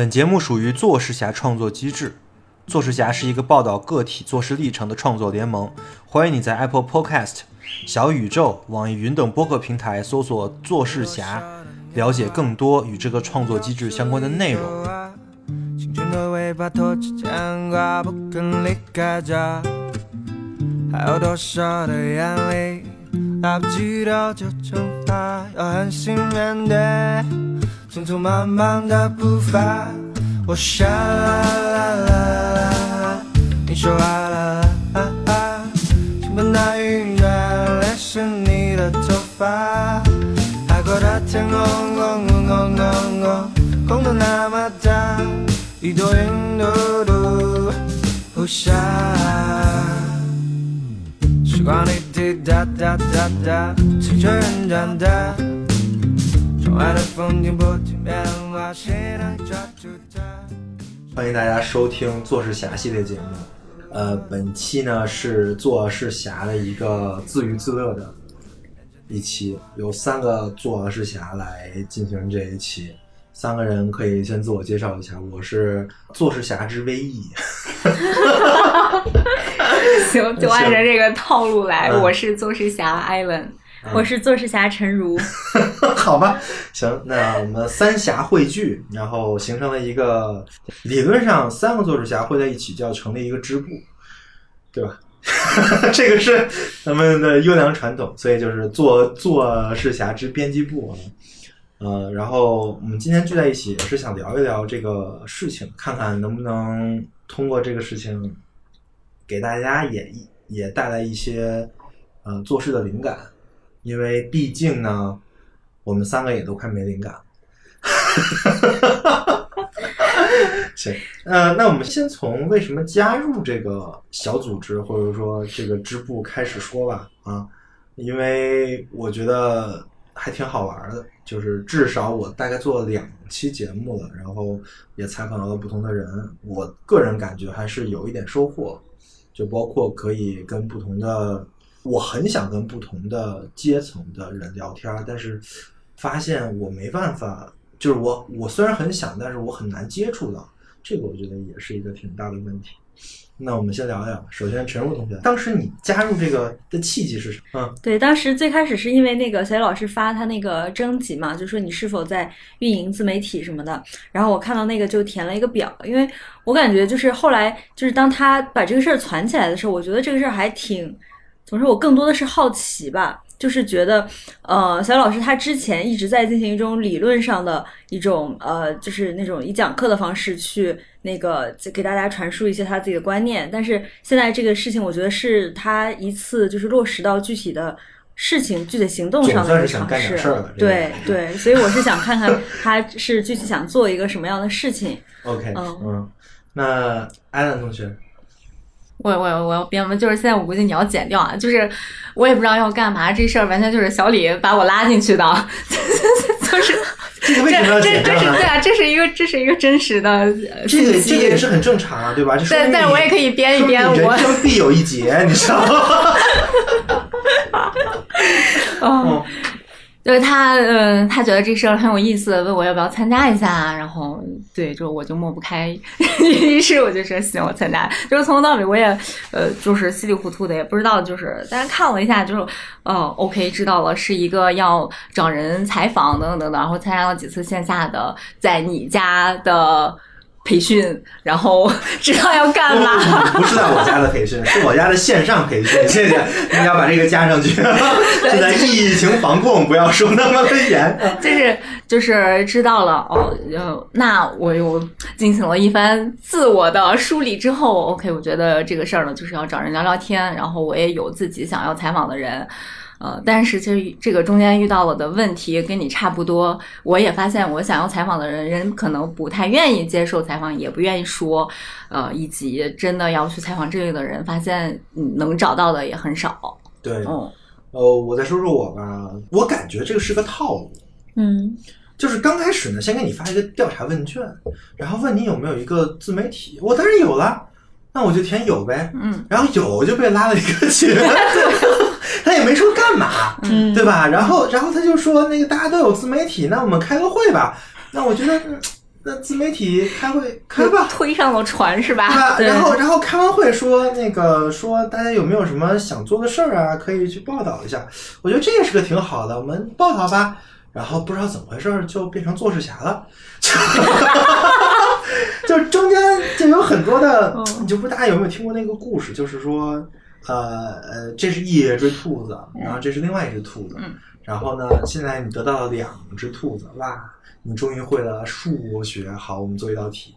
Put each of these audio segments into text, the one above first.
本节目属于做事侠创作机制。做事侠是一个报道个体做事历程的创作联盟，欢迎你在 Apple Podcast、小宇宙、网易云等播客平台搜索“做事侠”，了解更多与这个创作机制相关的内容。青春的尾巴拖着牵挂，不肯离开家。还有多少的眼泪，来不及的就蒸发，要狠心面对匆匆忙忙的步伐。我想啦啦啦啦，你说啊啦啦啦，倾盆大雨让淋湿你的头发。海阔的天空空空空空空，空的那么大，一朵云嘟嘟不下。时光里滴答答答答，随着人长大，欢迎大家收听做事侠系列节目。呃，本期呢是做事侠的一个自娱自乐的一期，有三个做事侠来进行这一期。三个人可以先自我介绍一下，我是做事侠之 VE。行，就按照这个套路来。嗯我是做事侠艾伦，我是做事侠陈如，好吧，行，那我们三侠汇聚，然后形成了一个理论上三个做事侠汇在一起就要成立一个支部，对吧？这个是咱们的优良传统，所以就是做做事侠之编辑部啊。呃，然后我们今天聚在一起，也是想聊一聊这个事情，看看能不能通过这个事情，给大家也也带来一些呃做事的灵感，因为毕竟呢，我们三个也都快没灵感了。行，呃，那我们先从为什么加入这个小组织或者说这个支部开始说吧，啊，因为我觉得还挺好玩的，就是至少我大概做了两期节目了，然后也采访到了不同的人，我个人感觉还是有一点收获，就包括可以跟不同的，我很想跟不同的阶层的人聊天，但是发现我没办法，就是我我虽然很想，但是我很难接触到，这个我觉得也是一个挺大的问题。那我们先聊聊，首先陈如同学，当时你加入这个的契机是什么？嗯，对，当时最开始是因为那个小野老师发他那个征集嘛，就说你是否在运营自媒体什么的，然后我看到那个就填了一个表，因为我感觉就是后来就是当他把这个事儿攒起来的时候，我觉得这个事儿还挺，怎么说，我更多的是好奇吧。就是觉得，呃，小老师他之前一直在进行一种理论上的一种，呃，就是那种以讲课的方式去那个给大家传输一些他自己的观念，但是现在这个事情，我觉得是他一次就是落实到具体的事情、具体行动上的一个尝试对对，所以我是想 看看他是具体想做一个什么样的事情。OK，嗯嗯，那安安同学，我我我要编吗？就是现在我估计你要剪掉啊，就是我也不知道要干嘛，这事儿完全就是小李把我拉进去的，就是 这个为什么要这剪掉呢这是对？啊，这是一个这是一个真实的呃这个这个也是很正常啊，对吧？但但我也可以编一编我生必有一劫，你知道吗？哦，就是他，嗯、他觉得这事儿很有意思，问我要不要参加一下，然后对，就我就抹不开，于是我就说行，我参加。就是从头到尾我也，呃，就是稀里糊涂的，也不知道，就是大家看了一下，就是，哦，OK，知道了，是一个要找人采访等等等等，然后参加了几次线下的在你家的。培训，然后 知道要干嘛，不是在我家的培训，是我家的线上培训。谢谢，你要把这个加上去。现在疫情防控不要说那么的严。就是就是知道了哦，呃，那我又进行了一番自我的梳理之后，OK，我觉得这个事儿呢，就是要找人聊聊天，然后我也有自己想要采访的人。呃，但是其实这个中间遇到了的问题跟你差不多，我也发现我想要采访的人，人可能不太愿意接受采访，也不愿意说，呃，以及真的要去采访这类的人，发现嗯能找到的也很少。对，嗯呃，我再说说我吧，我感觉这个是个套路。嗯就是刚开始呢，先给你发一个调查问卷，然后问你有没有一个自媒体，我当然有了，那我就填有呗，嗯，然后有就被拉了一个群，他也没说干嘛，嗯对吧？然后然后他就说那个大家都有自媒体，那我们开个会吧。那我觉得，嗯那自媒体开会开吧，推上了船是吧？对吧？然后然后开完会说那个说大家有没有什么想做的事儿啊，可以去报道一下。我觉得这也是个挺好的，我们报道吧。然后不知道怎么回事儿就变成做事侠了，就就中间就有很多的，你就不知道大家有没有听过那个故事，就是说，呃呃，这是一只兔子，然后这是另外一只兔子，嗯。然后呢，现在你得到了两只兔子，哇，你终于会了数学，好，我们做一道题，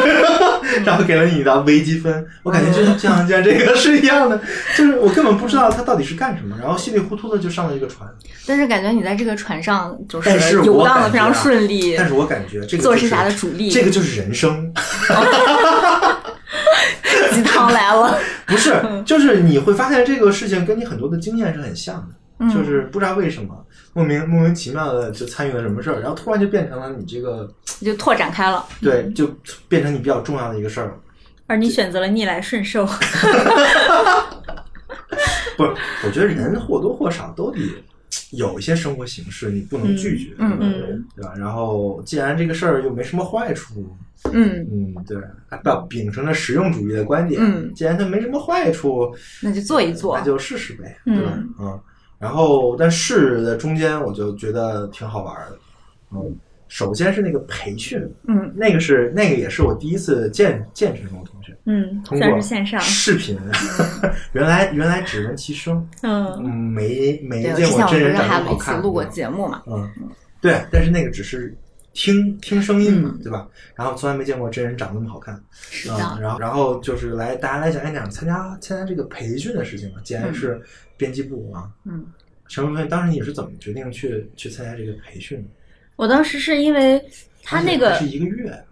然后给了你一道微积分，我感觉就像像像这个是一样的，就是我根本不知道它到底是干什么，然后稀里糊涂的就上了一个船，但是感觉你在这个船上就是游荡的非常顺利，但是我感觉这个做是做事侠的主力。这个就是人生，鸡汤来了。不是，就是你会发现这个事情跟你很多的经验是很像的。嗯就是不知道为什么莫名莫名其妙的就参与了什么事儿，然后突然就变成了你这个就拓展开了。对，就变成你比较重要的一个事儿。而你选择了逆来顺受，不是，我觉得人或多或少都得有一些生活形式，你不能拒绝，嗯对吧嗯对吧？然后既然这个事儿又没什么坏处，嗯，嗯，对，还不要秉承着实用主义的观点，嗯既然它没什么坏处，那就做一做那。就试试呗，对吧？嗯嗯，然后但试的中间我就觉得挺好玩的，嗯，首先是那个培训，嗯。那个是那个也是我第一次见见陈峰同学，嗯，通过算是线上，视频，原来原来只闻其声，嗯。嗯，没没，见过真人长还一起得好看，录过节目嘛？嗯，对，但是那个只是听听声音嘛，嗯。对吧？然后从来没见过真人长那么好看，是嗯，的，然后然后就是来大家来讲一讲参加参加这个培训的事情嘛，既然是编辑部啊，嗯，陈文飞，当时你是怎么决定去去参加这个培训的？我当时是因为他那个是一个月，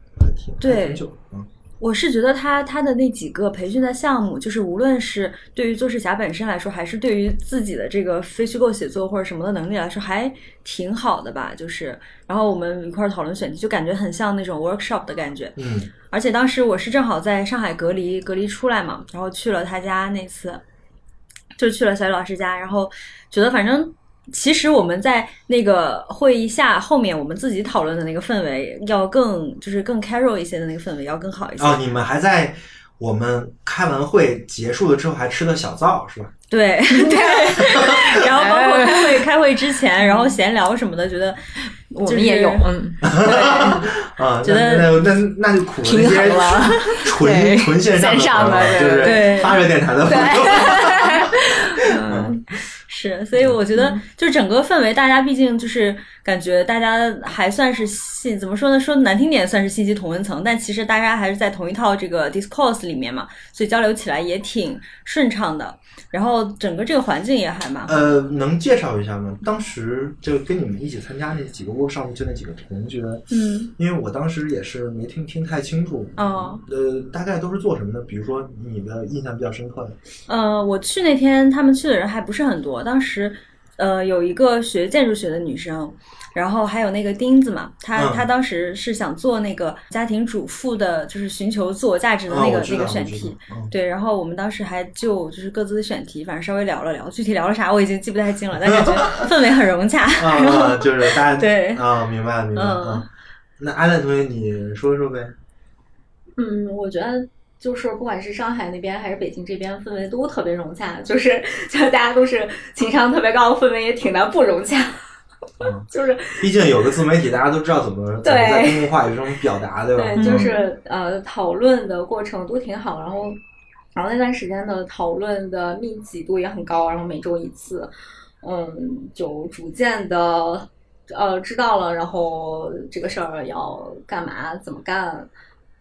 对还挺久，嗯我是觉得他他的那几个培训的项目，就是无论是对于做事侠本身来说，还是对于自己的这个非虚构写作或者什么的能力来说，还挺好的吧。就是，然后我们一块儿讨论选题，就感觉很像那种 workshop 的感觉。嗯而且当时我是正好在上海隔离隔离出来嘛，然后去了他家那次，就去了小雨老师家，然后觉得反正其实我们在那个会议下后面我们自己讨论的那个氛围要更就是更 casual 一些的那个氛围要更好一些。哦，你们还在我们开完会结束了之后还吃了小灶是吧？对 对，然后包括开会开会之前，然后闲聊什么的，觉得我们也有，嗯，啊，觉得那那那那就苦了平那些衡了纯对纯线上线上的朋友就是对发热电台的朋友。嗯，是，所以我觉得就整个氛围，大家毕竟就是感觉大家还算是信，怎么说呢？说难听点算是信息同温层，但其实大家还是在同一套这个 discourse 里面嘛，所以交流起来也挺顺畅的。然后整个这个环境也还蛮好。呃，能介绍一下吗？当时就跟你们一起参加那几个 workshop，就那几个同学，嗯，因为我当时也是没听听太清楚。哦，呃，大概都是做什么的？比如说你的印象比较深刻的，呃，我去那天他们去的人还不是很多，当时呃有一个学建筑学的女生，然后还有那个钉子嘛，她、嗯她当时是想做那个家庭主妇的，就是寻求自我价值的那个、那个选题。嗯对，然后我们当时还就就是各自的选题，反正稍微聊了聊，具体聊了啥我已经记不太清了，但感觉 氛围很融洽。然后啊，就是大家 对啊，明白了明白了。嗯啊那安兰同学，你说说呗。嗯，我觉得就是不管是上海那边还是北京这边，氛围都特别融洽，就是就是大家都是情商特别高，氛围也挺难不融洽。嗯 就是毕竟有个自媒体，大家都知道怎么怎么对在公共话语中表达，对吧？对，就是呃，讨论的过程都挺好，然后然后那段时间的讨论的密集度也很高，然后每周一次，嗯，就逐渐的呃知道了，然后这个事儿要干嘛，怎么干，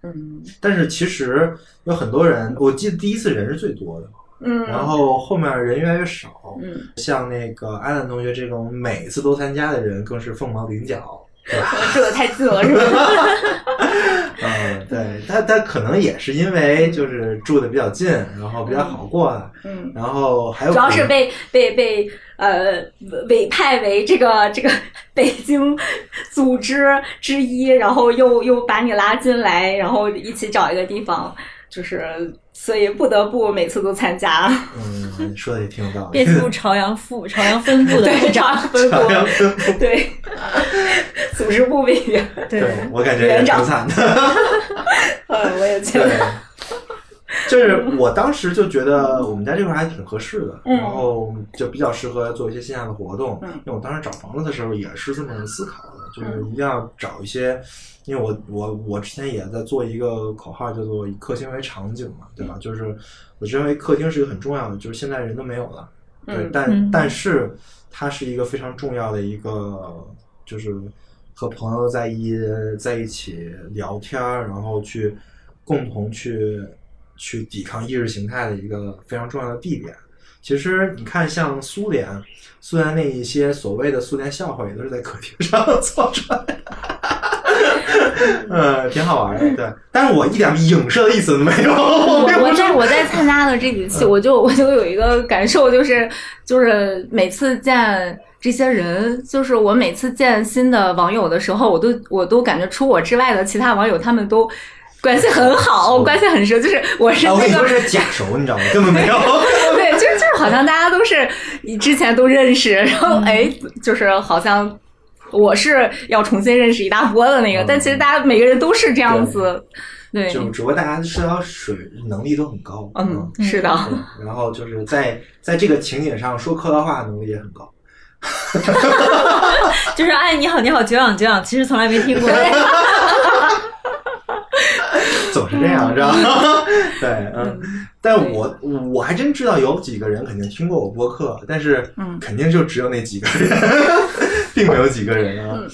嗯。但是其实有很多人，我记得第一次人是最多的，嗯，然后后面人越来越少。嗯，像那个安兰同学这种每次都参加的人，更是凤毛麟角，对吧？这个太近了，是吧？嗯，对他，他可能也是因为就是住的比较近，然后比较好过，嗯。然后还有主要是被被被呃委派为这个这个 北京组织之一，然后又又把你拉进来，然后一起找一个地方就是所以不得不每次都参加。嗯，说的也挺有道理。编辑部朝阳副朝阳分部的对，部长，朝阳，分部对，组织部委员，对对我感觉也挺惨的。嗯，我也觉对得，，就是我当时就觉得我们家这块儿还挺合适的，嗯然后就比较适合做一些线下的活动。嗯因为我当时找房子的时候也是这么思考的，就是一定要找一些，因为我我我之前也在做一个口号，叫做以客厅为场景嘛，对吧？就是我认为客厅是一个很重要的，就是现在人都没有了，对，嗯但、嗯但是它是一个非常重要的一个，就是和朋友在一在一起聊天儿，然后去共同去去抵抗意识形态的一个非常重要的地点。其实你看，像苏联，苏联那一些所谓的苏联笑话，也都是在客厅上 做出来的。嗯，挺好玩的，对。但是我一点影射的意思都没有。我在我在参加的这几期，我就我就有一个感受，就是就是每次见这些人，就是我每次见新的网友的时候，我都我都感觉除我之外的其他网友他们都关系很好，关系很熟，就是我是啊，我跟你说那个。是假熟，你知道吗？根本没有。对，就是就是好像大家都是之前都认识，然嗯后哎，就是好像我是要重新认识一大波的那个，嗯但其实大家每个人都是这样子，对，就只不过大家社交水能力都很高，嗯，是的，然后就是在在这个情景上说客套话能力也很高。就是哎，你好，你好，久仰久仰，其实从来没听过。总是这样，知道吗？对，嗯，但我我还真知道有几个人肯定听过我播客，但是嗯肯定就只有那几个人，并没有几个人啊。嗯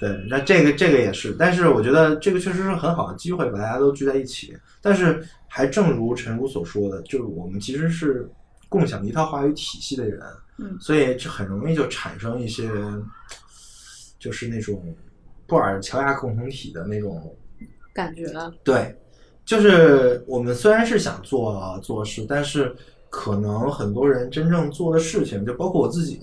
对，那这个这个也是，但是我觉得这个确实是很好的机会，把大家都聚在一起。但是还正如陈如所说的，就是我们其实是共享一套话语体系的人，嗯。所以这很容易就产生一些，就是那种布尔乔亚共同体的那种感觉，对，就是我们虽然是想做做事，但是可能很多人真正做的事情，就包括我自己，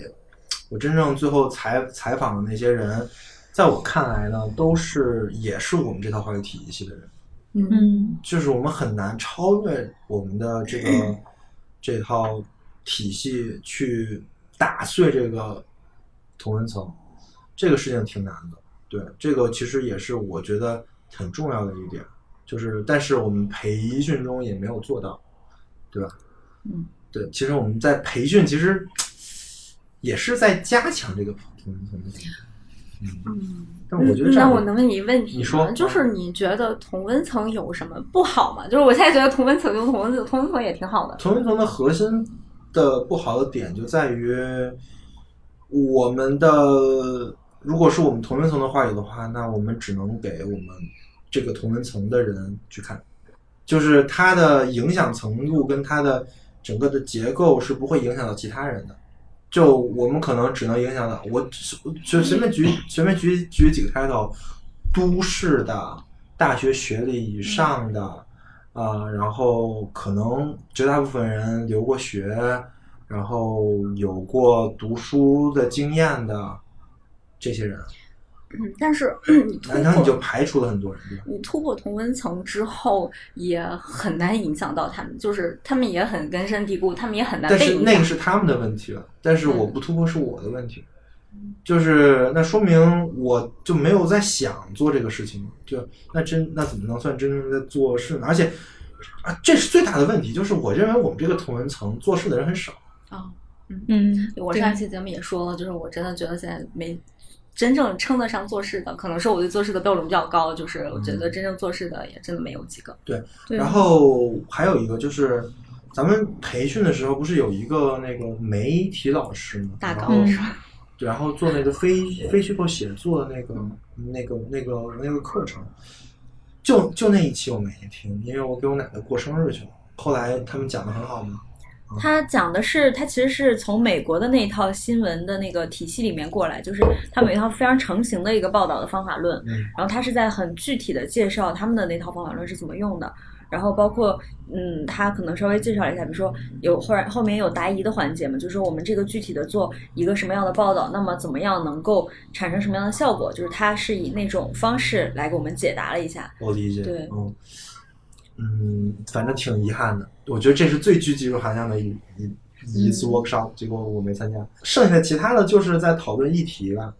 我真正最后采采访的那些人，在我看来呢，都是也是我们这套话语体系的人，嗯。嗯。就是我们很难超越我们的这个 这套体系去打碎这个同文层，这个事情挺难的。对，这个其实也是我觉得很重要的一点，就是但是我们培训中也没有做到，对吧？嗯，对，其实我们在培训其实也是在加强这个同文层的。嗯，嗯。但我觉得那我能问你一个问题吗？你说就是你觉得同温层有什么不好吗？就是我现在觉得同温层就同温层，同温层也挺好的。同温层的核心的不好的点就在于，我们的如果是我们同文层的话语的话，那我们只能给我们这个同文层的人去看，就是它的影响程度跟它的整个的结构是不会影响到其他人的。就我们可能只能影响到我，就随便举随便举举几个 title，都市的大学学历以上的，啊、然后可能绝大部分人留过学，然后有过读书的经验的这些人，嗯，但是你突然后你就排除了很多人，你突破同温层之后，也很难影响到他们，就是他们也很根深蒂固，他们也很难但是那个。是他们的问题了，但是嗯我不突破是我的问题，就是那说明我就没有在想做这个事情，就那真那怎么能算真正在做事呢？而且啊，这是最大的问题，就是我认为我们这个同文层做事的人很少。啊、嗯嗯，我上一期节目也说了，就是我真的觉得现在没真正称得上做事的，可能是我对做事的标准比较高，就是我觉得真正做事的也真的没有几个。对然后还有一个就是，咱们培训的时候不是有一个那个媒体老师吗？大然后纲是吧？然后做那个非非虚构写作的那个那个那个那个课程，就就那一期我没听，因为我给我奶奶过生日去了。后来他们讲的很好吗？他讲的是，他其实是从美国的那一套新闻的那个体系里面过来，就是他们有一套非常成型的一个报道的方法论，嗯然后他是在很具体的介绍他们的那套方法论是怎么用的，然后包括嗯，他可能稍微介绍了一下，比如说有后来后面有答疑的环节嘛，就是说我们这个具体的做一个什么样的报道，那么怎么样能够产生什么样的效果，就是他是以那种方式来给我们解答了一下。我理解。对嗯，嗯，反正挺遗憾的。我觉得这是最具技术含量的一一一次嗯 workshop，、结果我没参加。剩下的其他的就是在讨论议题吧，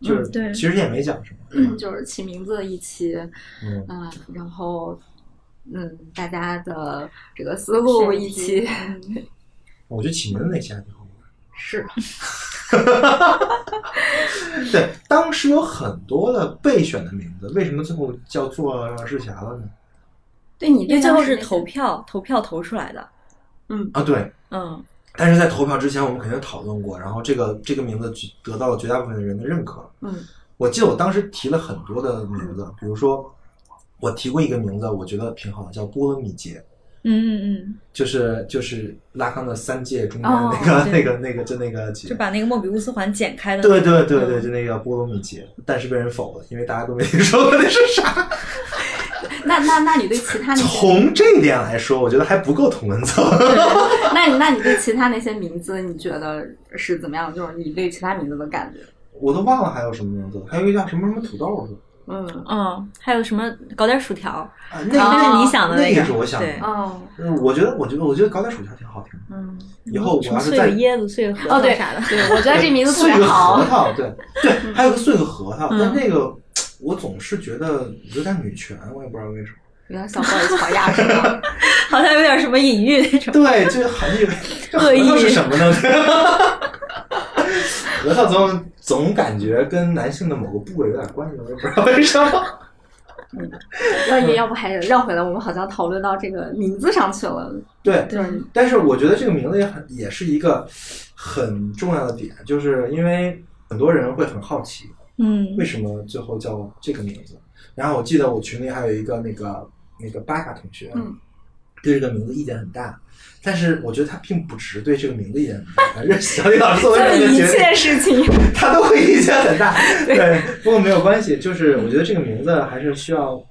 就是、嗯对其实也没讲什么。嗯，就是起名字的一期，嗯，嗯，然后嗯，大家的这个思路一起 我觉得起名字那期还挺好玩。是 对，当时有很多的备选的名字，为什么最后叫做日霞了呢？对你因为最后是投票，投票投出来的。嗯啊，对，嗯但是在投票之前，我们肯定讨论过，然后这个这个名字得到了绝大部分的人的认可。嗯我记得我当时提了很多的名字，比如说我提过一个名字，我觉得挺好的，叫波罗米杰，嗯嗯嗯就是就是拉康的三界中间哦那个、对那个那个就那个就。把那个莫比乌斯环剪开的。对对对对，嗯就那个波罗米杰，但是被人否了，因为大家都没听 说过那是啥。那那那你对其他那些，从这一点来说，我觉得还不够同文层。那你那你对其他那些名字，你觉得是怎么样？就是你对其他名字的感觉？我都忘了还有什么名字，还有一个叫什么什么土豆是吧？嗯嗯，还有什么搞点薯条？啊，那那是你想的个那个是我想的嗯，我觉得，我觉得，我觉得搞点薯条挺好听的。嗯以后我要是再个椰子、碎个核哦对桃啥的。对，我觉得这名字特碎个别好核。桃，对 对，还有个碎个核桃，嗯但那个我总是觉得有点女权，我也不知道为什么。有点小暴力草亚是吗？好像有点什么隐喻那种。对，就好像以为这核恶意是什么呢？核桃总总感觉跟男性的某个部位有点关系，我也不知道为什么。要也要不还是绕回来，我们好像讨论到这个名字上去了。对，对但是我觉得这个名字也很也是一个很重要的点，就是因为很多人会很好奇，嗯为什么最后叫这个名字？然后我记得我群里还有一个那个那个巴卡同学，嗯，对这个名字意见很大，但是我觉得他并不只是对这个名字意见很大，反正小李老师作为做 一切，事情，他都会意见很大。对，不过没有关系，就是我觉得这个名字还是需要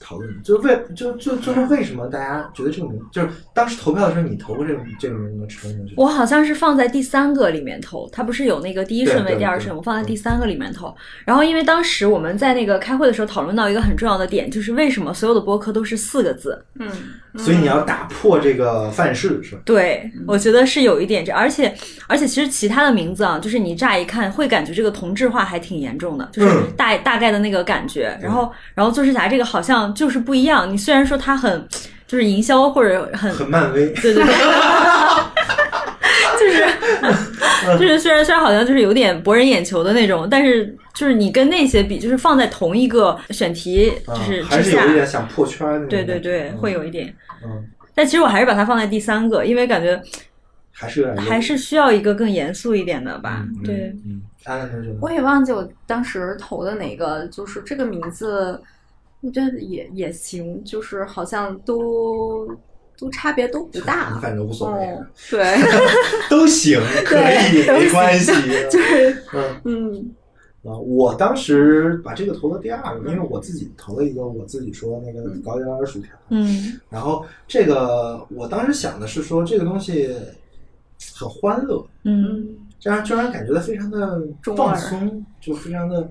讨论，就是为就就就是为什么大家觉得这个名，就是当时投票的时候，你投过这个这个名字吗？我好像是放在第三个里面投，他不是有那个第一顺位、第二顺位，我放在第三个里面投。然后因为当时我们在那个开会的时候讨论到一个很重要的点，就是为什么所有的播客都是四个字？嗯，所以你要打破这个范式，是吧？对，我觉得是有一点这，而且而且其实其他的名字啊，就是你乍一看会感觉这个同质化还挺严重的，就是嗯大、大概的那个感觉。然后然后做事侠这个好像就是不一样，你虽然说它很就是营销或者很很漫威，对对对，就是就是虽然虽然好像就是有点博人眼球的那种，但是就是你跟那些比，就是放在同一个选题啊就是还是有一点想破圈的对。对对，嗯会有一点。嗯，但其实我还是把它放在第三个，因为感觉还是有点还是需要一个更严肃一点的吧。嗯对，，嗯，安安同学，我也忘记我当时投的哪个，就是这个名字，我觉得也也行，就是好像都都差别都不大你。反正无所谓，哦，对，都行，可以，没关系。就是嗯嗯啊，我当时把这个投了第二个，因为我自己投了一个我自己说那个搞点点薯条，嗯。然后这个我当时想的是说这个东西很欢乐，嗯。这样就让人感觉到非常的放松，就非常的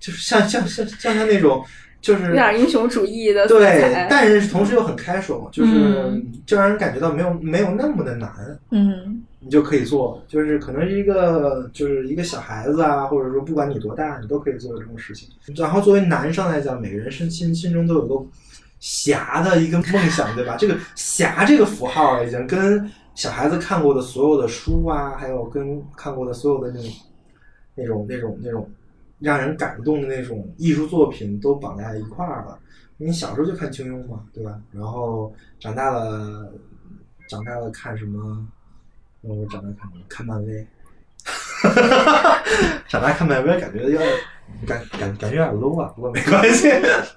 就是像像像像像那种就是有点英雄主义的对，但是同时又很 casual，就是、嗯就让人感觉到没有没有那么的难，嗯你就可以做，就是可能是一个就是一个小孩子啊，或者说不管你多大，你都可以做这种事情。然后作为男生来讲，每个人身心心中都有个侠的一个梦想，对吧？这个侠这个符号已经跟小孩子看过的所有的书啊，还有跟看过的所有的那种那种那种那种让人感动的那种艺术作品都绑在一块儿了。你小时候就看金庸嘛，对吧？然后长大了，长大了看什么？我长大看什么？看漫威。哈哈哈长大看漫威，感觉有点感感感觉有点 low 啊，不过没关系，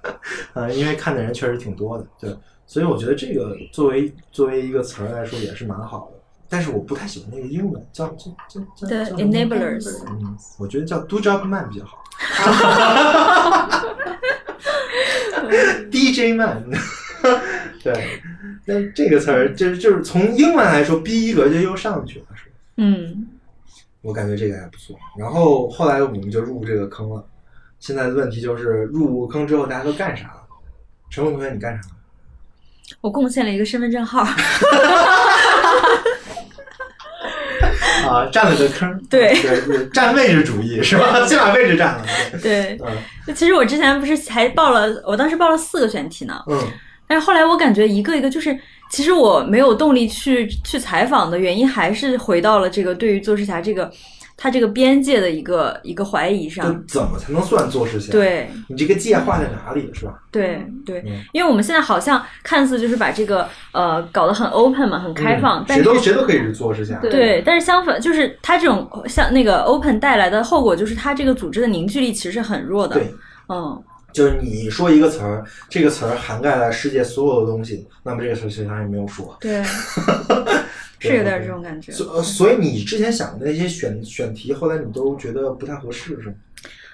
呃，因为看的人确实挺多的，对，所以我觉得这个作为作为一个词儿来说也是蛮好的。但是我不太喜欢那个英文，叫叫叫叫对叫 enablers 嗯，我觉得叫 do job man 比较好。DJ man，对，那这个词儿就是就是从英文来说，逼一格就又上去了，是吧？嗯我感觉这个还不错。然后后来我们就入这个坑了。现在的问题就是入坑之后大家都干啥了？陈红同学，你干啥了？我贡献了一个身份证号。啊，占了个坑。对占位置主义是吧？先把位置占了。对对，嗯其实我之前不是还报了，我当时报了四个选题呢，嗯但是后来我感觉一个一个就是，其实我没有动力去去采访的原因，还是回到了这个对于做事侠这个他这个边界的一个一个怀疑就上。怎么才能算做事情？，对你这个界画在哪里是吧？对对嗯，因为我们现在好像看似就是把这个呃搞得很 open 嘛，很开放，嗯谁但是都谁都可以去做事情。对对，但是相反，就是它这种像那个 open 带来的后果，就是它这个组织的凝聚力其实是很弱的。对，嗯，就是你说一个词儿，这个词儿涵盖了世界所有的东西，那么这个词儿其实上也没有说。对，是有点这种感觉。所呃所以你之前想的那些选选题，后来你都觉得不太合适，是吗？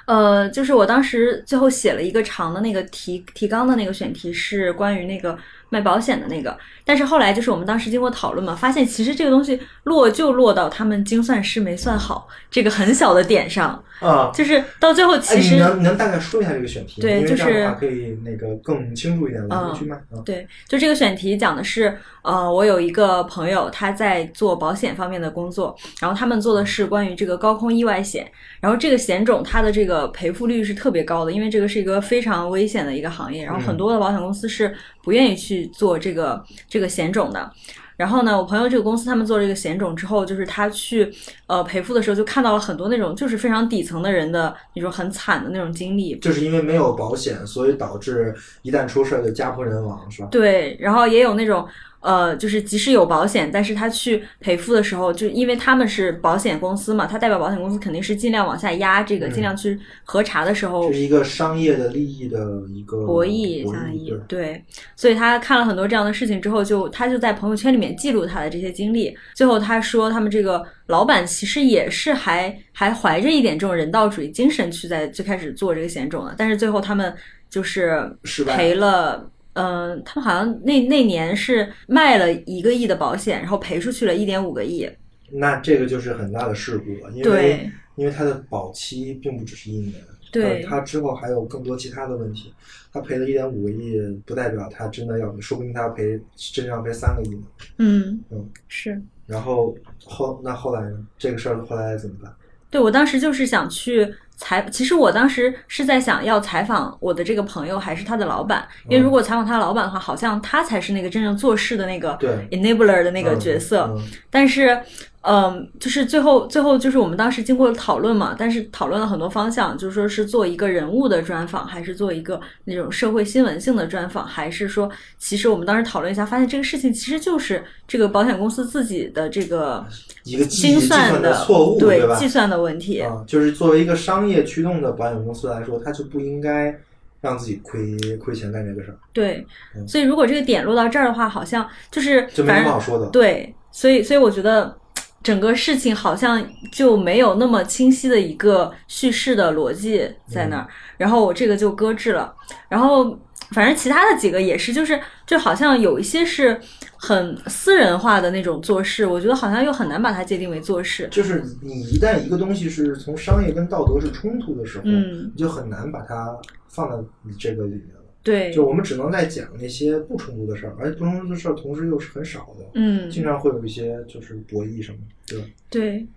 呃，就是我当时最后写了一个长的那个提提纲的那个选题是关于那个卖保险的那个，但是后来就是我们当时经过讨论嘛，发现其实这个东西落就落到他们精算师没算好这个很小的点上，啊，就是到最后哎，其实、你能你能大概说一下这个选题对就是可以那个更清楚一点，我们嗯去卖啊。对，就这个选题讲的是，呃，我有一个朋友他在做保险方面的工作，然后他们做的是关于这个高空意外险，然后这个险种它的这个赔付率是特别高的，因为这个是一个非常危险的一个行业，然后很多的保险公司是不愿意去做这个这个险种的。然后呢，我朋友这个公司他们做这个险种之后，就是他去呃赔付的时候，就看到了很多那种就是非常底层的人的那种很惨的那种经历，就是因为没有保险，所以导致一旦出事儿就家破人亡，是吧？对，然后也有那种呃，就是即使有保险，但是他去赔付的时候，就因为他们是保险公司嘛，他代表保险公司肯定是尽量往下压这个，尽量去核查的时候这是一个商业的利益的一个博弈，博弈，对。对，所以他看了很多这样的事情之后就，他就在朋友圈里面记录他的这些经历。最后他说，他们这个老板其实也是还还怀着一点这种人道主义精神去在最开始做这个险种的，但是最后他们就是赔了。嗯、他们好像那那年是卖了一个亿的保险，然后赔出去了一点五个亿。那这个就是很大的事故了，因为因为它的保期并不只是一年，对它它之后还有更多其他的问题。他赔了一点五个亿，不代表他真的要，说不定他要赔真正要赔三个亿呢。嗯嗯，是。然后后那后来呢？这个事儿后来怎么办？对我当时就是想去采，其实我当时是在想要采访我的这个朋友还是他的老板，因为如果采访他的老板的话，好像他才是那个真正做事的那个对 enabler 的那个角色。嗯嗯但是，嗯，就是最后最后就是我们当时经过讨论嘛，但是讨论了很多方向，就是说是做一个人物的专访，还是做一个那种社会新闻性的专访，还是说，其实我们当时讨论一下，发现这个事情其实就是这个保险公司自己的这个一个计精算的错误，吧？对计算的问题。啊，就是作为一个商业驱动的保险公司来说，它就不应该让自己亏亏钱干这个事儿，对，嗯所以如果这个点落到这儿的话，好像就是就没反正什么好说的。对，所以所以我觉得整个事情好像就没有那么清晰的一个叙事的逻辑在那儿，嗯然后我这个就搁置了，然后反正其他的几个也是，就是就好像有一些是很私人化的那种做事，我觉得好像又很难把它界定为做事。就是你一旦一个东西是从商业跟道德是冲突的时候，嗯你就很难把它放到你这个里面了。对，就我们只能在讲那些不冲突的事儿，而不冲突的事儿同时又是很少的，嗯，经常会有一些就是博弈什么，对吧？对，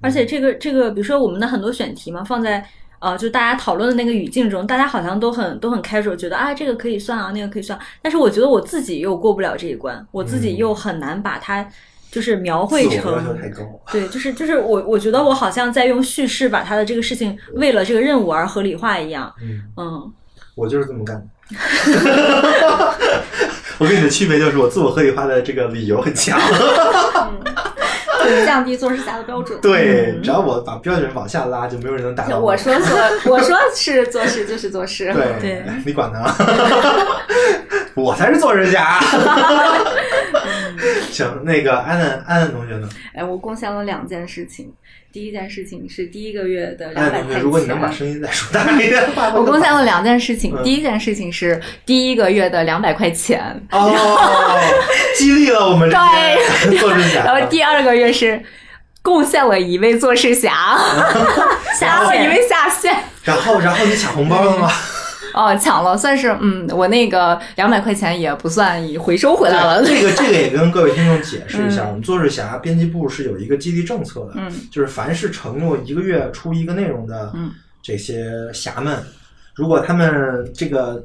而且这个这个，比如说我们的很多选题嘛，放在呃，就大家讨论的那个语境中，大家好像都很都很 casual，觉得啊这个可以算啊，那个可以算。但是我觉得我自己又过不了这一关，我自己嗯又很难把它就是描绘成。太高。对，就是就是我我觉得我好像在用叙事把他的这个事情为了这个任务而合理化一样。嗯，嗯，我就是这么干的。我跟你的区别就是我自我合理化的这个理由很强。降低做事侠的标准。对，只要我把标准往下拉，就没有人能打倒就我说做，我说是做事就是做事。对，对你管他，我才是做事侠。行，那个安安安安同学呢？哎，我贡献了两件事情。第一件事情是第一个月的安两百块安同学，如果你能把钱。声音再说大一点，我贡献了两件事情，嗯第一件事情是第一个月的两百块钱，哦，激励了我们对 做事侠。然后第二个月是贡献了一位做事侠，下了一位下线。然后然后你抢红包了吗？哦，抢了，算是嗯，我那个两百块钱也不算已回收回来了。这个 这个也跟各位听众解释一下，我们做日侠编辑部是有一个激励政策的，嗯就是凡是承诺一个月出一个内容的嗯这些侠们，如果他们这个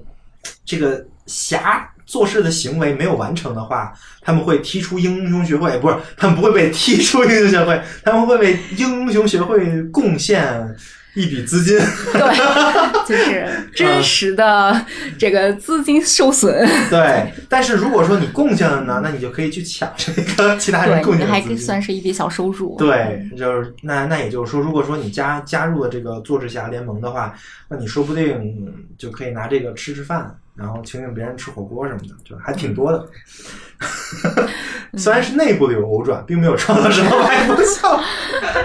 这个侠做事的行为没有完成的话，他们会踢出英雄学会，不是，他们不会被踢出英雄学会，他们会为英雄学会贡献一笔资金。对，就是 真实的这个资金受损。对，但是如果说你贡献了呢，那你就可以去抢这个其他人贡献的资金。算是一笔小收入。对，就是那那也就是说，如果说你加加入了这个做事侠联盟的话，那你说不定就可以拿这个吃吃饭，然后请请别人吃火锅什么的，就还挺多的。虽然是内部的有偶转，并没有创造什么外部效。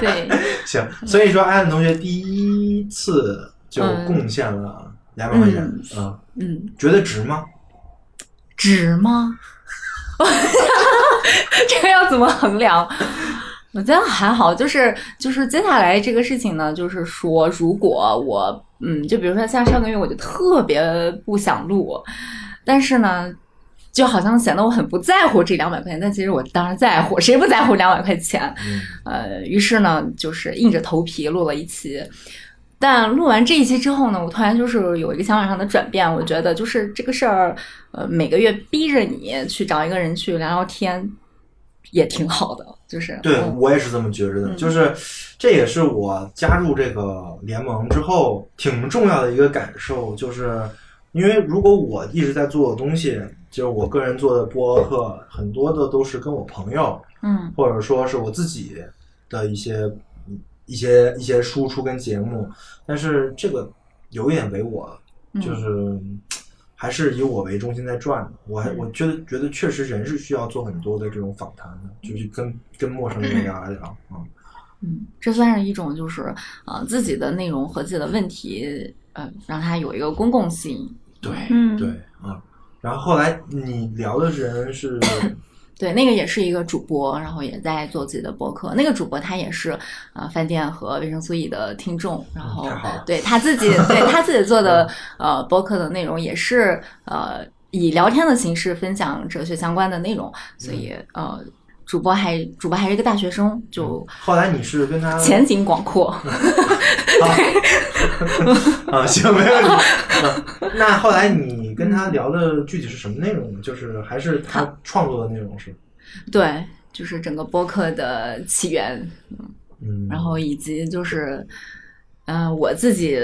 对，行，所以说安安同学第一次就嗯贡献了两百块钱，啊，嗯，觉得值吗？值吗？这个要怎么衡量？我觉得还好，就是就是接下来这个事情呢，就是说，如果我嗯，就比如说像上个月，我就特别不想录，但是呢，就好像显得我很不在乎这两百块钱，但其实我当然在乎，谁不在乎两百块钱？嗯呃，于是呢，就是硬着头皮录了一期。但录完这一期之后呢，我突然就是有一个想法上的转变，我觉得就是这个事儿，呃，每个月逼着你去找一个人去聊聊天，也挺好的，就是对嗯我也是这么觉着的，嗯就是这也是我加入这个联盟之后挺重要的一个感受，就是因为如果我一直在做的东西，就是我个人做的播客，很多的都是跟我朋友嗯或者说是我自己的一些一些一些输出跟节目，但是这个有一点为我，嗯就是还是以我为中心在转的。我还我觉得觉得确实人是需要做很多的这种访谈的，就是跟跟陌生人聊一聊啊。嗯，这算是一种就是呃自己的内容和自己的问题，呃，让它有一个公共性。对嗯对啊。然后后来你聊的人是 对，那个也是一个主播，然后也在做自己的播客。那个主播他也是呃饭店和维生素 E 的听众，然后嗯太好对他自己对他自己做的呃播客的内容也是呃以聊天的形式分享哲学相关的内容，所以呃主播还主播还是一个大学生，就后来你是跟他前景广阔。啊，行，没问题。啊那后来你跟他聊的具体是什么内容呢？就是还是他创作的内容是？对，就是整个播客的起源，嗯，然后以及就是，嗯、我自己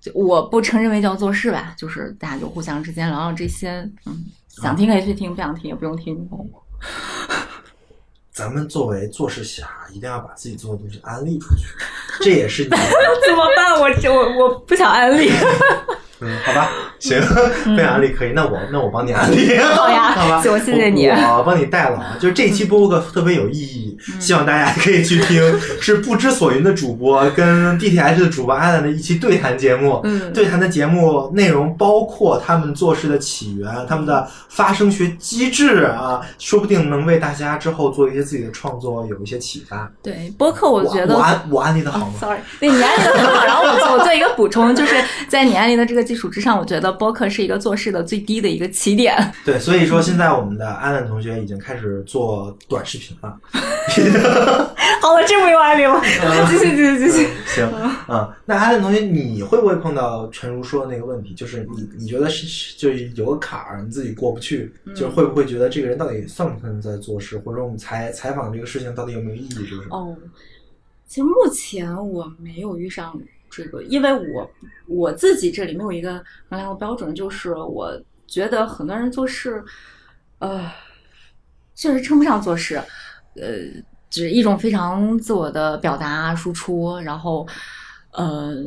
就我不称之为叫做事吧，就是大家就互相之间聊聊这些，嗯，想听可以去听，不想听也不用听。咱们作为做事侠，一定要把自己做的东西安利出去，这也是你。怎么办？我我我不想安利。嗯，好吧，行，不想安利可以，那我那我帮你安利，好呀好吧，我谢谢你我我帮你代劳。就是这期播客特别有意义，希望大家可以去听，是不知所云的主播跟 DTH 的主播安兰的一期对谈节目。嗯对谈的节目内容包括他们做事的起源、他们的发声学机制啊，说不定能为大家之后做一些自己的创作有一些启发。对播客，我觉得我安我安利的好吗？Sorry，对你安利的很好，我做一个补充，就是在你案例的这个基础之上，我觉得播客是一个做事的最低的一个起点。对，所以说现在我们的安安同学已经开始做短视频了。好了，这么有案例吗？继续继续继续。行嗯、那安安同学，你会不会碰到陈如说的那个问题？就是你你觉得是是就是有个坎儿，你自己过不去，就是会不会觉得这个人到底算不算在做事，或者说我们采采访这个事情到底有没有意义？是不是？哦，其实目前我没有遇上这个，因为我我自己这里没有一个衡量的标准，就是我觉得很多人做事，呃，确实称不上做事，呃，只是一种非常自我的表达输出，然后呃。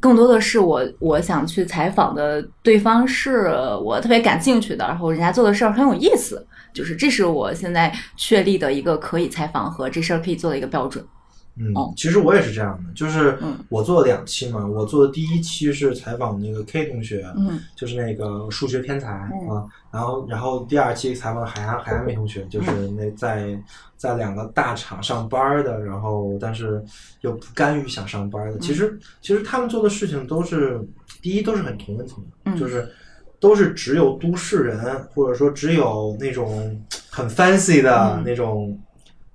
更多的是我我想去采访的对方是我特别感兴趣的，然后人家做的事儿很有意思，就是这是我现在确立的一个可以采访和这事儿可以做的一个标准。嗯哦，其实我也是这样的，就是嗯。我做了两期嘛，我做的第一期是采访那个 K 同学，嗯就是那个数学天才嗯啊，然后然后第二期采访海安海安美同学，就是嗯。那在在两个大厂上班的，然后但是又不甘于想上班的。其实其实他们做的事情都是第一都是很同温层的，嗯。就是都是只有都市人，或者说只有那种很 fancy 的嗯。那种。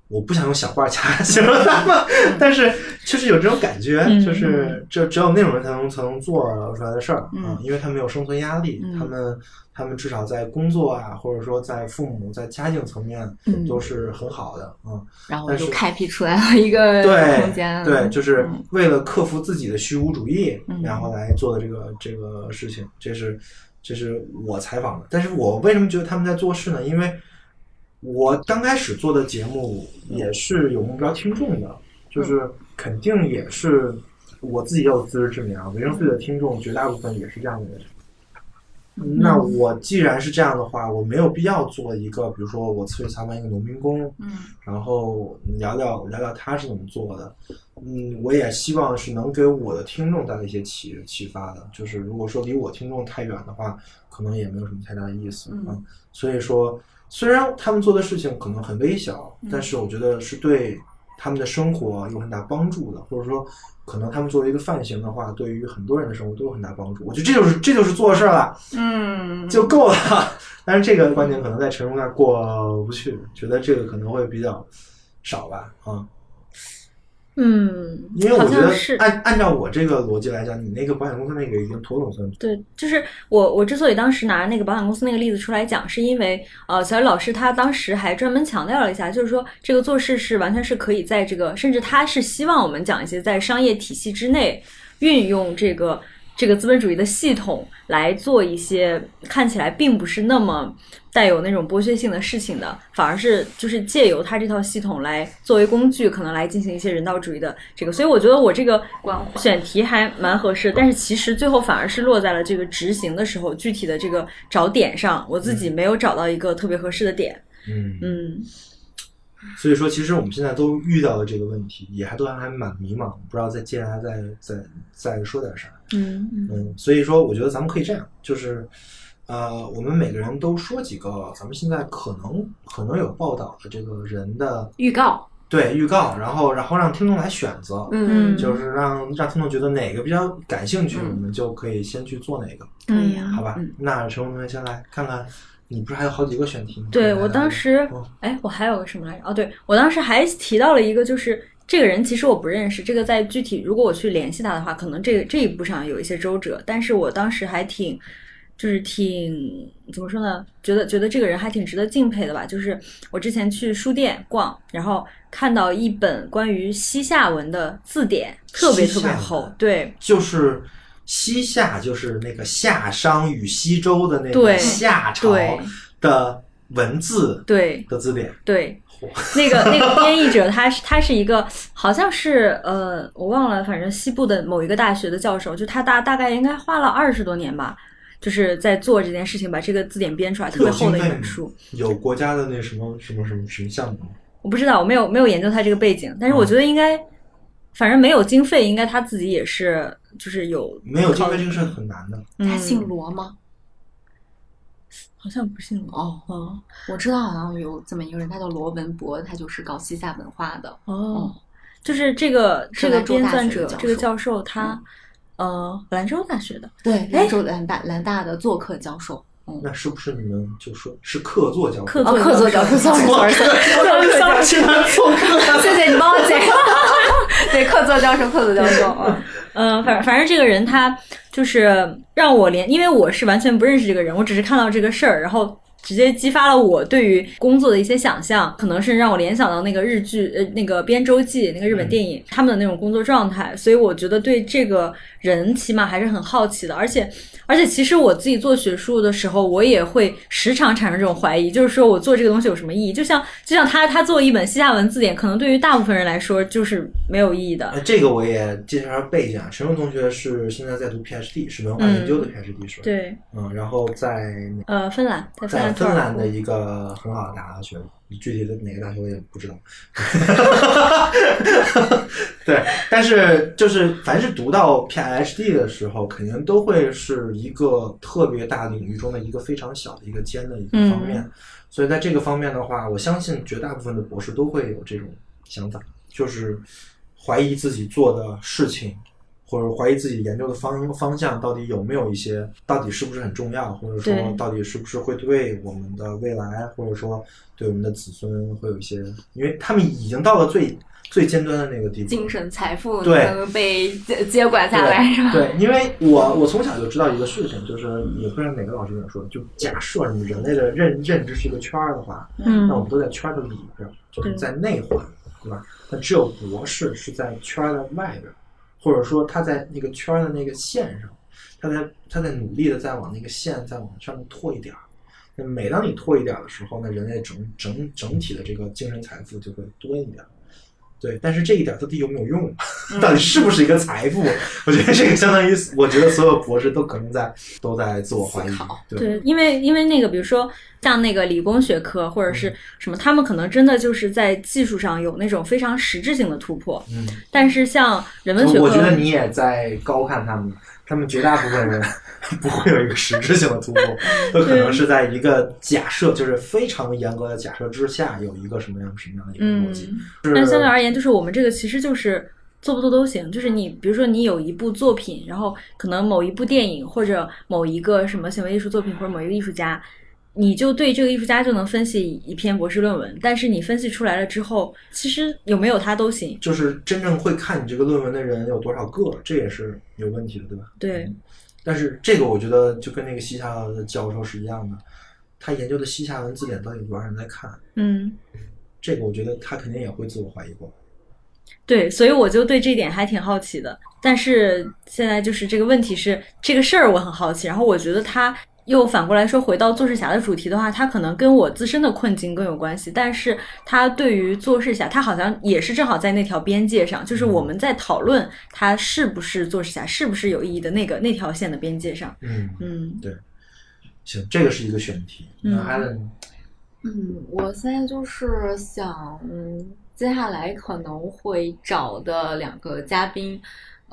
我不想用小画家形容他们，但是确实有这种感觉，嗯就是只只有那种人才能才能做出来的事儿嗯啊，因为他们有生存压力，嗯他们他们至少在工作啊，或者说在父母在家境层面嗯都是很好的啊。然后就开辟出来了一个对空间，对，就是嗯为了克服自己的虚无主义，嗯然后来做的这个这个事情，这是这是我采访的。但是我为什么觉得他们在做事呢？因为我刚开始做的节目也是有目标听众的，就是肯定也是我自己也有自知之明啊。维生素的听众绝大部分也是这样的人。那我既然是这样的话，我没有必要做一个，比如说我去采访一个农民工，嗯然后聊聊聊聊他是怎么做的。嗯，我也希望是能给我的听众带来一些启启发的。就是如果说离我听众太远的话，可能也没有什么太大的意思嗯啊。所以说，虽然他们做的事情可能很微小，嗯但是我觉得是对他们的生活有很大帮助的，或者说。可能他们作为一个范型的话，对于很多人的生活都有很大帮助。我觉得这就是这就是做事儿了。嗯，就够了。但是这个观点可能在陈荣那儿过不去，觉得这个可能会比较少吧，啊，嗯，因为我觉得好像是。按按照我这个逻辑来讲，你那个保险公司那个已经妥妥算对，就是我我之所以当时拿那个保险公司那个例子出来讲，是因为呃，小雨老师他当时还专门强调了一下，就是说这个做事是完全是可以在这个，甚至他是希望我们讲一些在商业体系之内运用这个这个资本主义的系统来做一些看起来并不是那么带有那种剥削性的事情的，反而是就是借由他这套系统来作为工具，可能来进行一些人道主义的这个。所以我觉得我这个选题还蛮合适，但是其实最后反而是落在了这个执行的时候，具体的这个找点上，我自己没有找到一个特别合适的点。嗯，嗯所以说其实我们现在都遇到了这个问题，也还都还蛮迷茫，不知道再接下来再再再说点啥。嗯嗯，所以说我觉得咱们可以这样，就是呃，我们每个人都说几个咱们现在可能可能有报道的这个人的预告，对预告，然后然后让听众来选择。嗯就是让让听众觉得哪个比较感兴趣，嗯我们就可以先去做哪个，可以啊好吧？嗯那陈同学先来看看，你不是还有好几个选题吗？对我当时哦，哎，我还有个什么来着？哦，对我当时还提到了一个，就是这个人其实我不认识，这个在具体如果我去联系他的话，可能这个这一步上有一些周折，但是我当时还挺。就是挺怎么说呢？觉得觉得这个人还挺值得敬佩的吧。就是我之前去书店逛，然后看到一本关于西夏文的字典，特别特别厚。对，就是西夏，就是那个夏商与西周的那个夏朝对的文字对的字典。对，嚯那个那个编译者他是他是一个好像是呃我忘了，反正西部的某一个大学的教授，就他大大概应该花了二十多年吧，就是在做这件事情，把这个字典编出来，特别厚的一本书。有国家的那什么什么什么什么项目吗？我不知道，我没有没有研究他这个背景，但是我嗯觉得应该，反正没有经费，应该他自己也是就是有没有经费这个事儿很难的。他姓嗯罗吗？好像不姓罗哦哦我知道好像有这么一个人，他叫罗文博，他就是搞西夏文化的。哦，就是这个这个编撰者这个教授他呃兰州大学的。对，兰州兰大兰大的做客教授。嗯，那是不是你们就说是客座教授？哦，客座 客座教授，sorry sorry sorry，是做客。谢谢你帮我解。对，客座教授，客座教授。嗯，反反正这个人他就是让我连，因为我是完全不认识这个人，我只是看到这个事儿，然后直接激发了我对于工作的一些想象，可能是让我联想到那个日剧呃那个编周记那个日本电影、他们的那种工作状态，所以我觉得对这个人起码还是很好奇的，而且而且其实我自己做学术的时候，我也会时常产生这种怀疑，就是说我做这个东西有什么意义？就像就像他他做一本西夏文字典，可能对于大部分人来说就是没有意义的。哎，这个我也介绍一下背景啊。陈荣同学是现在在读 PhD，是文化研究的 PhD 是吧？，对，嗯，然后在呃，芬兰在芬兰芬兰的一一个很好的大学，具体的哪个大学我也不知道。对，但是就是凡是读到 PhD 的时候，肯定都会是一个特别大领域中的一个非常小的一个尖的一个方面。所以在这个方面的话，我相信绝大部分的博士都会有这种想法，就是怀疑自己做的事情或者怀疑自己研究的方方向到底有没有一些，到底是不是很重要，或者说到底是不是会对我们的未来，或者说对我们的子孙会有一些，因为他们已经到了最最尖端的那个地步，精神财富对能被接接管下来是吧？对，因为我我从小就知道一个事情，就是也不知道哪个老师跟我说，就假设你人类的认认知是一个圈儿的话，嗯那我们都在圈儿的里边儿，就是在内环，对吧？那只有博士是在圈儿的外边儿，或者说他在那个圈的那个线上，他在他在努力的在往那个线再往上面拓一点儿。那每当你拓一点儿的时候，那人类整整整体的这个精神财富就会多一点。对，但是这一点到底有没有用？到底是不是一个财富？我觉得这个相当于，我觉得所有博士都可能在都在自我怀疑。对，对，因为因为那个，比如说像那个理工学科或者是嗯什么，他们可能真的就是在技术上有那种非常实质性的突破。嗯，但是像人文学科，我觉得你也在高看他们，他们绝大部分人 不会有一个实质性的突破，都可能是在一个假设，就是非常严格的假设之下，有一个什么样什么样的一个逻辑。嗯，但相对而言，就是我们这个其实就是做不做都行。就是你比如说你有一部作品，然后可能某一部电影或者某一个什么行为艺术作品或者某一个艺术家，你就对这个艺术家就能分析一篇博士论文。但是你分析出来了之后，其实有没有他都行。就是真正会看你这个论文的人有多少个，这也是有问题的，对吧？对，但是这个我觉得就跟那个西夏的教授是一样的，他研究的西夏文字典到底有多少人在看？嗯，这个我觉得他肯定也会自我怀疑过。对，所以我就对这点还挺好奇的。但是现在就是这个问题是这个事儿我很好奇，然后我觉得它又反过来说回到做事侠的主题的话，它可能跟我自身的困境更有关系。但是它对于做事侠，它好像也是正好在那条边界上，就是我们在讨论它是不是做事侠，是不是有意义的那个那条线的边界上。嗯，嗯对行，这个是一个选题。那嗯嗯，我现在就是想，嗯，接下来可能会找的两个嘉宾，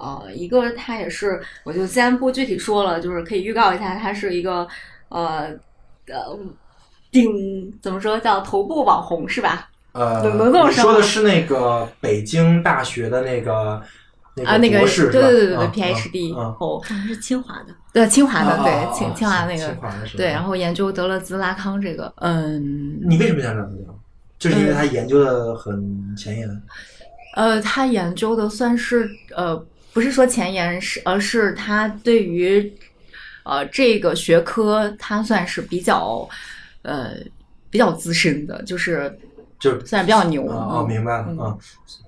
呃，一个他也是，我就先不具体说了，就是可以预告一下，他是一个呃呃顶怎么说叫头部网红是吧？呃，能能这么说说的是那个北京大学的那个那啊，那个博士是对对对对，PhD，啊啊然后好像是清华的。对清华的对啊清清华那清个华的是对，然后研究德勒兹拉康这个，嗯，你为什么想找他聊？就是因为他研究的很前沿。呃，他研究的算是呃，不是说前沿，是而是他对于呃这个学科，他算是比较呃比较资深的，就是就是算是比较牛。啊明白了嗯。啊，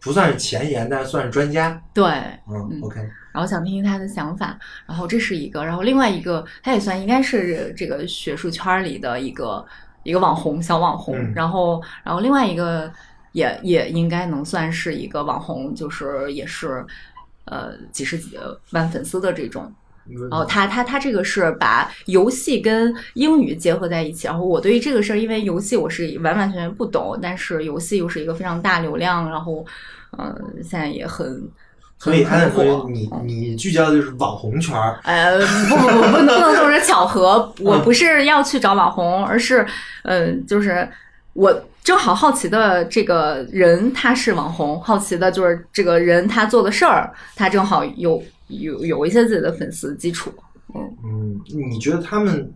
不算是前沿，但是算是专家。对，嗯嗯，OK，然后想听听他的想法，然后这是一个，然后另外一个，他也算应该是这个学术圈儿里的一个一个网红小网红，嗯。然后然后另外一个也也应该能算是一个网红，就是也是呃几十几万粉丝的这种。然后他他他这个是把游戏跟英语结合在一起，然后我对于这个事儿，因为游戏我是完完全全不懂，但是游戏又是一个非常大流量，然后呃现在也很所以很很安同学火，，你你聚焦的就是网红圈儿。呃，不不不，不能不能说是巧合，我不是要去找网红，而是，嗯、就是我正好好奇的这个人他是网红，好奇的就是这个人他做的事儿，他正好有有有一些自己的粉丝基础。嗯嗯，你觉得他们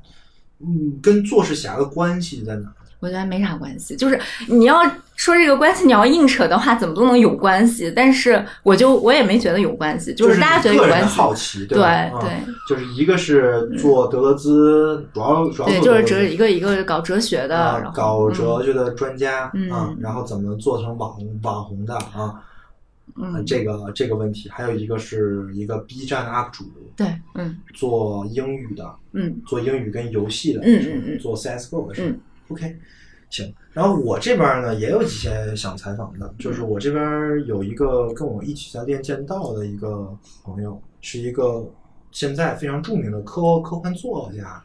嗯跟做事侠的关系在哪？我觉得没啥关系，就是你要说这个关系，你要硬扯的话，怎么都能有关系。但是我就我也没觉得有关系，就是大家觉得有关系。好奇，对吧？啊对就是一个是做德勒兹，主要主要对，就是哲一个一个搞哲学的，啊搞嗯哲学的专家嗯啊，然后怎么做成网红网红的啊？嗯，这个这个问题，还有一个是一个 B 站 UP 主，对，嗯做英语的，嗯做英语跟游戏的，嗯嗯嗯做 CSGO 的是吧嗯 OK，行。然后我这边呢也有几些想采访的，就是我这边有一个跟我一起在练剑道的一个朋友，是一个现在非常著名的科科幻作家，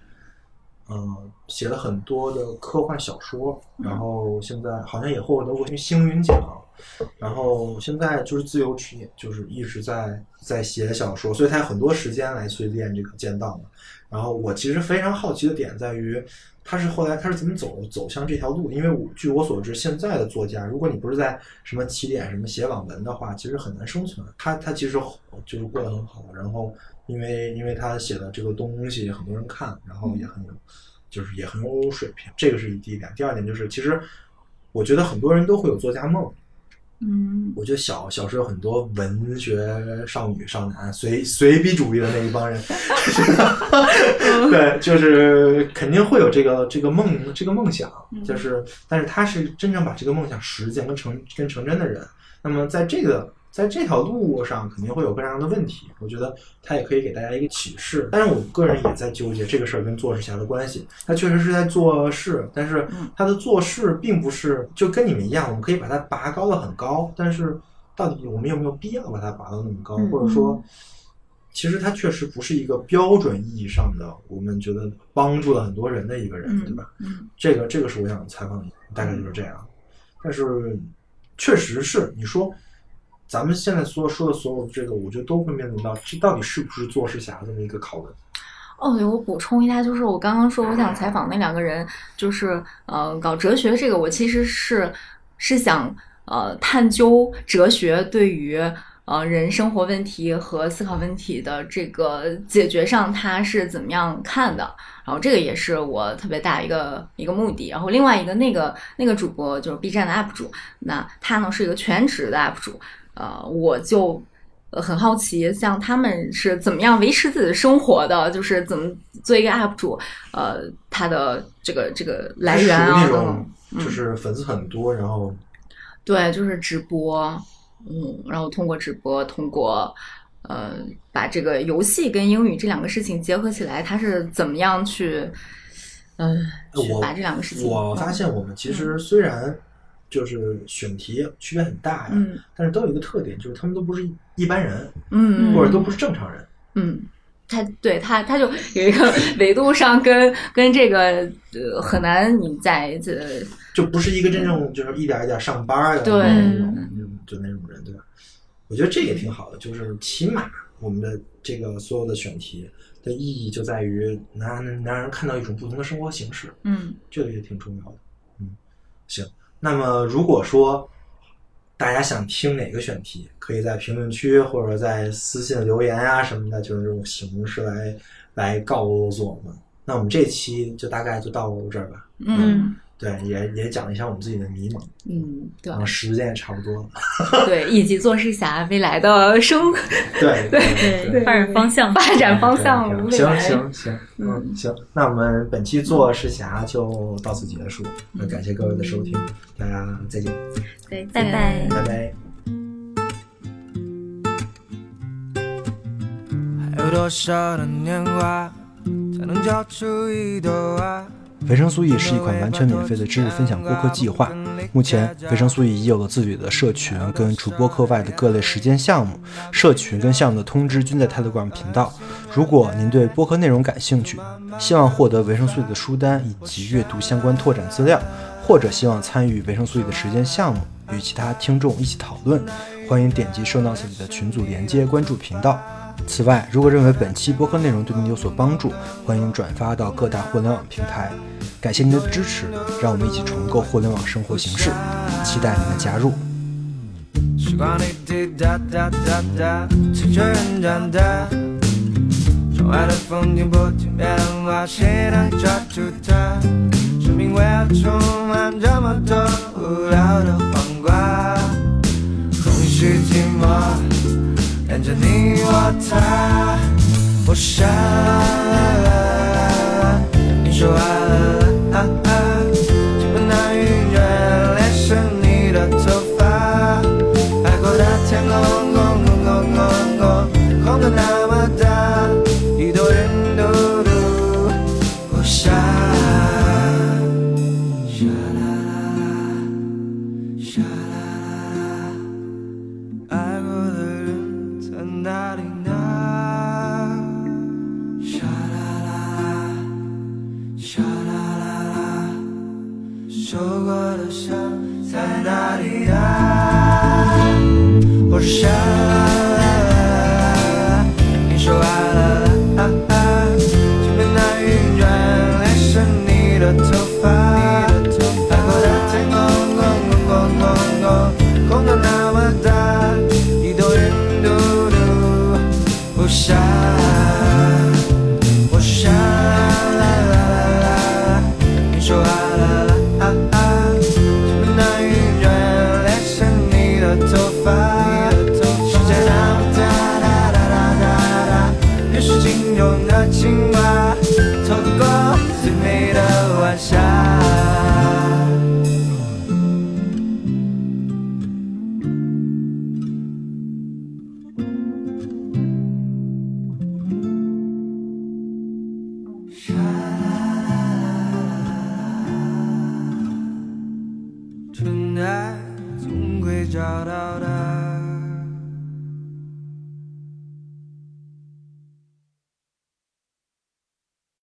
嗯、写了很多的科幻小说，然后现在好像也获得过星云奖，然后现在就是自由职业，就是一直在在写小说，所以他有很多时间来去练这个剑道嘛。然后我其实非常好奇的点在于，他是后来他是怎么走走向这条路？因为我据我所知，现在的作家，如果你不是在什么起点什么写网文的话，其实很难生存。他他其实就是过得很好，然后因为因为他写的这个东西很多人看，然后也很有，就是也很有水平。这个是第一点。第二点就是，其实我觉得很多人都会有作家梦。嗯。我觉得小小时候很多文学少女少男随随笔主义的那一帮人，对，就是肯定会有这个这个梦这个梦想，就是但是他是真正把这个梦想实践跟成跟成真的人。那么在这个在这条路上肯定会有各样的问题，我觉得他也可以给大家一个启示。但是我个人也在纠结这个事儿跟做事侠的关系。他确实是在做事，但是他的做事并不是就跟你们一样，我们可以把它拔高的很高，但是到底我们有没有必要把它拔到那么高，嗯或者说？其实他确实不是一个标准意义上的，我们觉得帮助了很多人的一个人，嗯对吧？嗯这个这个是我想采访你，大概就是这样。但是确实是你说，咱们现在所说的所有这个，我觉得都会面临到这到底是不是做事侠这么一个拷问。哦，对，我补充一下，就是我刚刚说我想采访那两个人，就是呃搞哲学这个，我其实是是想呃探究哲学对于呃人生活问题和思考问题的这个解决上，他是怎么样看的。然后这个也是我特别大一个一个目的。然后另外一个那个那个主播就是 B 站的 UP 主，那他呢是一个全职的 UP 主，呃，我就呃很好奇，像他们是怎么样维持自己的生活的，就是怎么做一个 UP 主，呃，他的这个这个来源啊。就是粉丝很多，然后对，就是直播，嗯，然后通过直播，通过呃，把这个游戏跟英语这两个事情结合起来，他是怎么样去，嗯、把这两个事情，我发现我们其实虽然就是选题区别很大呀，嗯但是都有一个特点，就是他们都不是一般人，嗯，或者都不是正常人。嗯，他对他他就有一个 维度上跟跟这个呃很难你在这就不是一个真正就是一点一点上班的对那种那种就那种人，对吧？我觉得这也挺好的，就是起码我们的这个所有的选题的意义就在于能让能让人看到一种不同的生活形式，嗯这个也挺重要的。嗯，行。那么如果说大家想听哪个选题，可以在评论区或者在私信留言啊什么的，就是这种形式来来告诉我们。那我们这期就大概就到这儿吧。嗯对，也也讲一下我们自己的迷茫，嗯，对然后时间也差不多了。对，以及做事侠未来的生对对对，发展方向。发展方向行行行，嗯行，那我们本期做事侠就到此结束，那感谢各位的收听，大家再见，对，拜拜。拜拜。还有多少的年华才能交出一朵花？维生素 E 是一款完全免费的知识分享播客计划。目前，维生素 E 已有了自己的社群，跟除播客外的各类实践项目。社群跟项目的通知均在 Telegram 频道。如果您对播客内容感兴趣，希望获得维生素 E 的书单以及阅读相关拓展资料，或者希望参与维生素 E 的实践项目，与其他听众一起讨论，欢迎点击 show notes 里的群组连接，关注频道。此外，如果认为本期播客内容对您有所帮助，欢迎转发到各大互联网平台。感谢您的支持，让我们一起重构互联网生活形式，期待您的加入。时光里滴答答答答，随着人长大，窗外的风景不停变化，谁能抓住它？生命为何充满这么多无聊的黄瓜？空虚寂寞，连着你我他，我傻，你说完了，啊啊，尽管那云卷裂成你的头发。海阔的天空，空空空空空，空的那